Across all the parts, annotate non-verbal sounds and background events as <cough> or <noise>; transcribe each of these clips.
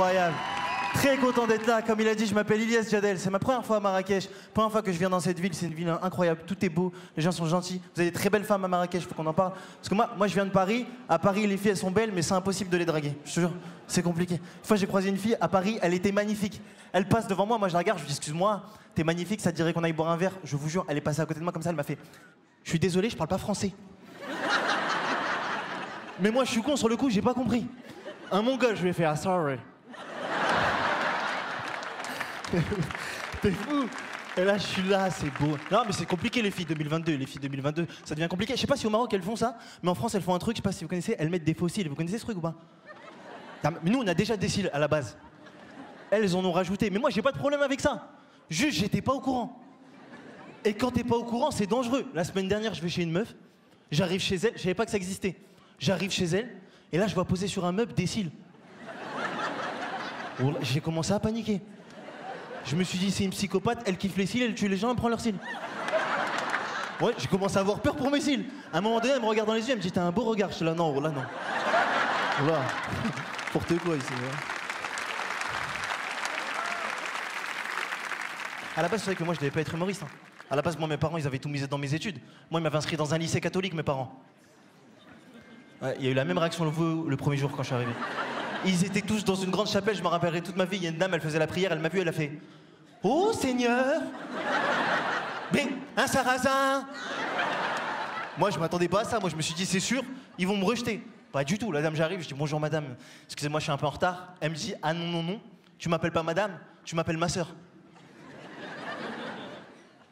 Incroyable. Très content d'être là. Comme il a dit, je m'appelle Ilias Jadel. C'est ma première fois à Marrakech. Première fois que je viens dans cette ville. C'est une ville incroyable. Tout est beau. Les gens sont gentils. Vous avez des très belles femmes à Marrakech. Faut qu'on en parle. Parce que moi, moi, je viens de Paris. À Paris, les filles, elles sont belles, mais c'est impossible de les draguer. Je te jure, c'est compliqué. Une fois, j'ai croisé une fille à Paris. Elle était magnifique. Elle passe devant moi. Moi, je la regarde. Je lui dis, excuse-moi, t'es magnifique. Ça te dirait qu'on aille boire un verre? Je vous jure, elle est passée à côté de moi comme ça. Elle m'a fait, je suis désolé, je parle pas français. mais moi, je suis con sur le coup. J'ai pas compris. Un mongol, je fait, ah sorry. T'es fou Et là, je suis là, c'est beau. Non, mais c'est compliqué, les filles 2022. Les filles 2022, ça devient compliqué. Je sais pas si au Maroc, elles font ça, mais en France, elles font un truc, je sais pas si vous connaissez, elles mettent des fossiles. Vous connaissez ce truc ou pas? Mais nous, on a déjà des cils à la base. Elles en ont rajouté. Mais moi, j'ai pas de problème avec ça. Juste, j'étais pas au courant. Et quand t'es pas au courant, c'est dangereux. La semaine dernière, je vais chez une meuf. J'arrive chez elle, je savais pas que ça existait. J'arrive chez elle, et là, je vois poser sur un meuble des cils. J'ai commencé à paniquer. Je me suis dit, c'est une psychopathe, elle kiffe les cils, elle tue les gens, elle prend leurs cils. Ouais, j'ai commencé à avoir peur pour mes cils. À un moment donné, elle me regarde dans les yeux, elle me dit, t'as un beau regard. Je suis là, non, là, non. Voilà. <laughs> Porte quoi ici ouais. À la base, c'est vrai que moi, je devais pas être humoriste. Hein. À la base, moi, mes parents, ils avaient tout misé dans mes études. Moi, ils m'avaient inscrit dans un lycée catholique, mes parents. Il y a eu la même réaction le, le premier jour quand je suis arrivé. Ils étaient tous dans une grande chapelle, je me rappellerai toute ma vie. Il y a une dame, elle faisait la prière, elle m'a vu, elle a fait Oh Seigneur Mais un sarrasin Moi, je m'attendais pas à ça. Moi, je me suis dit, c'est sûr, ils vont me rejeter. Pas du tout. La dame, j'arrive, je dis bonjour madame. Excusez-moi, je suis un peu en retard. Elle me dit ah non, non, non. Tu m'appelles pas madame, tu m'appelles ma sœur.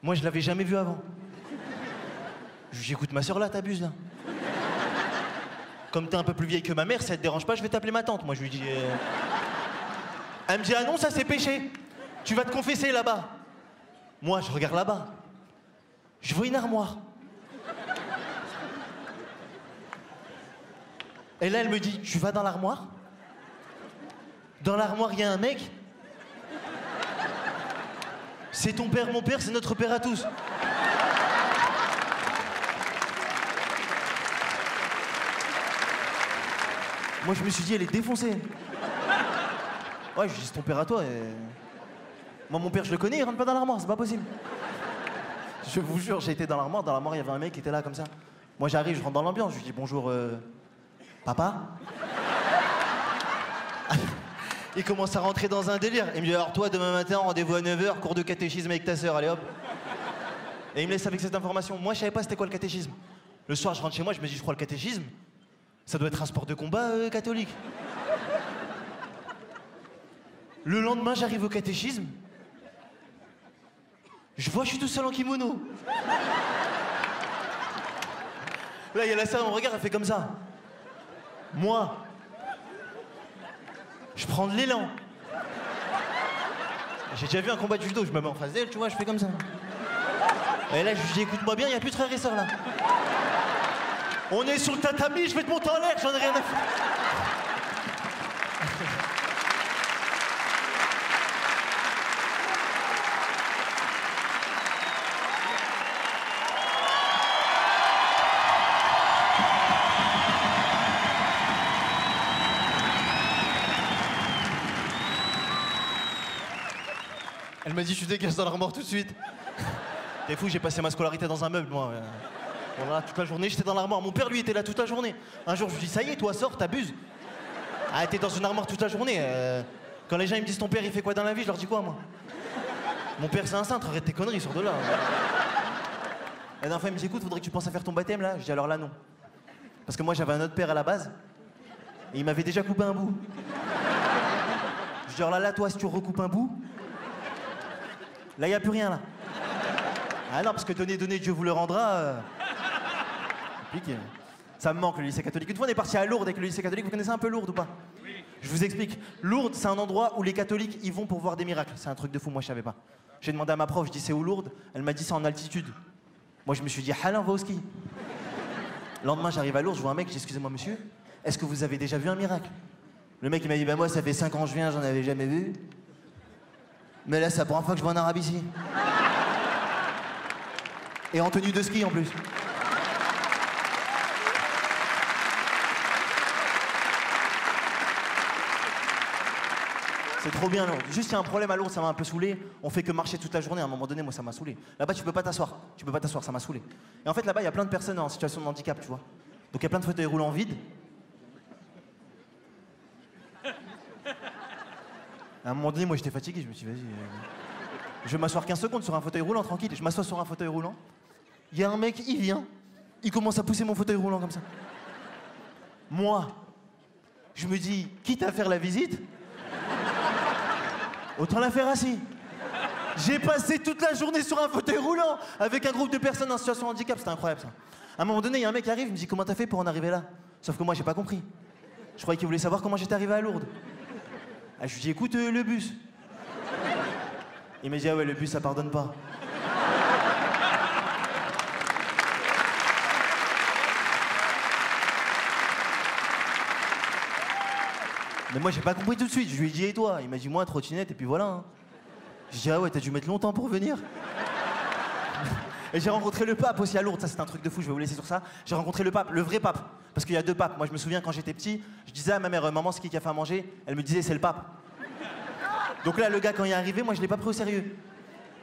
Moi, je l'avais jamais vue avant. Je lui écoute, ma sœur là, t'abuses là. Comme t'es un peu plus vieille que ma mère, ça te dérange pas, je vais t'appeler ma tante. Moi, je lui dis. Euh. Elle me dit Ah non, ça c'est péché. Tu vas te confesser là-bas. Moi, je regarde là-bas. Je vois une armoire. Et là, elle me dit Tu vas dans l'armoire? Dans l'armoire, il y a un mec C'est ton père, mon père, c'est notre père à tous. Moi, je me suis dit, elle est défoncée. Ouais, je dis, ton père à toi. Et... Moi, mon père, je le connais, il rentre pas dans l'armoire, c'est pas possible. Je vous jure, j'ai été dans l'armoire. Dans l'armoire, il y avait un mec qui était là comme ça. Moi, j'arrive, je rentre dans l'ambiance. Je lui dis, bonjour, euh... papa Il commence à rentrer dans un délire. Il me dit, alors toi, demain matin, rendez-vous à 9h, cours de catéchisme avec ta sœur, allez hop. Et il me laisse avec cette information. Moi, je savais pas c'était quoi le catéchisme. Le soir, je rentre chez moi, je me dis, je crois le catéchisme. Ça doit être un sport de combat euh, catholique. Le lendemain, j'arrive au catéchisme. Je vois, je suis tout seul en kimono. Là, il y a la sœur, on regarde, elle fait comme ça. Moi, je prends de l'élan. J'ai déjà vu un combat de judo, je me mets en face d'elle, tu vois, je fais comme ça. Et là, je lui dis, écoute-moi bien, il n'y a plus de frères et sœurs là. On est sur le tatami, je vais te monter en l'air, j'en ai rien à. Elle m'a dit je dégage dans l'armoire tout de suite. T'es fou, j'ai passé ma scolarité dans un meuble, moi. Toute la journée, j'étais dans l'armoire. Mon père, lui, était là toute la journée. Un jour, je lui dis, ça y est, toi, sors, t'abuses. Ah, t'es dans une armoire toute la journée. Euh. quand les gens ils me disent, ton père, il fait quoi dans la vie Je leur dis quoi, moi? Mon père, c'est un cintre, arrête tes conneries, sors de là. La dernière fois, il me dit, écoute, faudrait que tu penses à faire ton baptême, là Je dis, alors là, non. Parce que moi, j'avais un autre père à la base. Et il m'avait déjà coupé un bout. Je dis, alors là, là, toi, si tu recoupes un bout, là, il n'y a plus rien, là. Ah non, parce que donner, donner, Dieu vous le rendra. Euh. Ça me manque le lycée catholique. Une fois on est parti à Lourdes avec le lycée catholique, vous connaissez un peu Lourdes ou pas? Oui. Je vous explique. Lourdes, c'est un endroit où les catholiques y vont pour voir des miracles. C'est un truc de fou, moi je savais pas. J'ai demandé à ma prof, je dis c'est où Lourdes? Elle m'a dit c'est en altitude. Moi je me suis dit, halin, va au ski. Le lendemain j'arrive à Lourdes, je vois un mec, je dis excusez-moi monsieur, est-ce que vous avez déjà vu un miracle? Le mec il m'a dit, bah moi ça fait 5 ans que je viens, j'en avais jamais vu. Mais là c'est la première fois que je vois un arabe ici. Et en tenue de ski en plus. C'est trop bien. Londres. Juste, il y a un problème à Londres, ça m'a un peu saoulé. On fait que marcher toute la journée. À un moment donné, moi, ça m'a saoulé. Là-bas, tu peux pas t'asseoir. Tu peux pas t'asseoir, ça m'a saoulé. Et en fait, là-bas, il y a plein de personnes en situation de handicap, tu vois. Donc, il y a plein de fauteuils roulants vides. À un moment donné, moi, j'étais fatigué. Je me suis dit, vas-y. euh, Je vais m'asseoir 15 secondes sur un fauteuil roulant, tranquille. Je m'assois sur un fauteuil roulant. Il y a un mec, il vient. Il commence à pousser mon fauteuil roulant comme ça. Moi, je me dis, quitte à faire la visite, autant la faire assis. J'ai passé toute la journée sur un fauteuil roulant avec un groupe de personnes en situation de handicap, c'était incroyable ça. À un moment donné, il y a un mec qui arrive, il me dit comment t'as fait pour en arriver là? Sauf que moi, j'ai pas compris. Je croyais qu'il voulait savoir comment j'étais arrivé à Lourdes. Ah, je lui dis écoute euh, le bus. Il m'a dit ah ouais le bus ça pardonne pas. Mais moi j'ai pas compris tout de suite, je lui ai dit et toi? Il m'a dit moi trottinette et puis voilà. hein. J'ai dit ah ouais t'as dû mettre longtemps pour venir. <laughs> Et j'ai rencontré le pape aussi à Lourdes, ça c'est un truc de fou, je vais vous laisser sur ça. J'ai rencontré le pape, le vrai pape. Parce qu'il y a deux papes. Moi je me souviens quand j'étais petit, je disais à ma mère, maman c'est qui qui a fait à manger? Elle me disait c'est le pape. Donc là le gars quand il est arrivé, moi je l'ai pas pris au sérieux.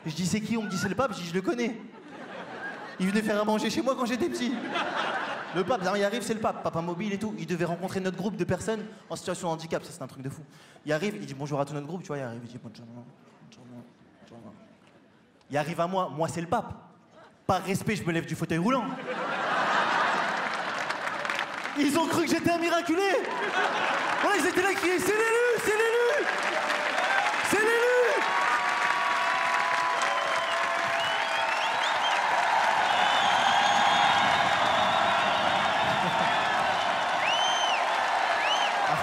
Je dis c'est qui? On me dit c'est le pape, je dis je le connais. Il venait faire à manger chez moi quand j'étais petit. Le pape, non, il arrive, c'est le pape, papa mobile et tout. Il devait rencontrer notre groupe de personnes en situation de handicap, ça c'est un truc de fou. Il arrive, il dit bonjour à tout notre groupe, tu vois, il arrive, il dit bonjour, bonjour, bonjour. Il arrive à moi, moi c'est le pape. Par respect, je me lève du fauteuil roulant. Ils ont cru que j'étais un miraculé. Voilà, ils étaient là qui criaient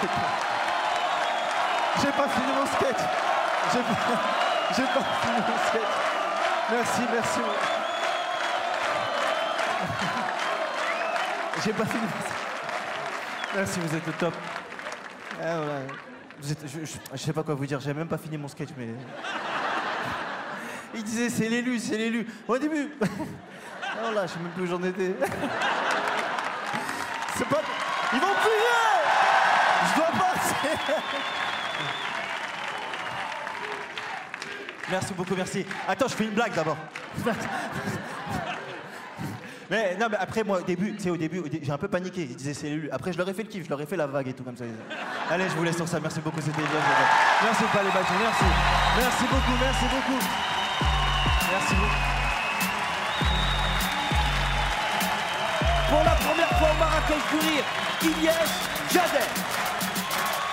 <laughs> J'ai pas fini mon sketch. <laughs> J'ai pas, fini mon sketch. Merci, merci. <laughs> J'ai pas fini mon sketch. Merci, vous êtes le top. Ah. Vous êtes- je sais pas quoi vous dire, j'ai même pas fini mon sketch, mais. Il disait c'est l'élu, c'est l'élu. Au début. Oh là, je sais même plus où j'en étais. C'est pas. Merci beaucoup, merci. Attends, je fais une blague d'abord. Mais non, mais après, moi, au début, tu sais, au début, j'ai un peu paniqué. C'est l'élu. Après, je leur ai fait le kiff, je leur ai fait la vague et tout comme ça. Allez, je vous laisse sur ça. Merci beaucoup, c'était bien. Merci, pas les merci. Merci beaucoup, merci beaucoup. Merci beaucoup. Pour la première fois au Marrakech du Rire, Jader.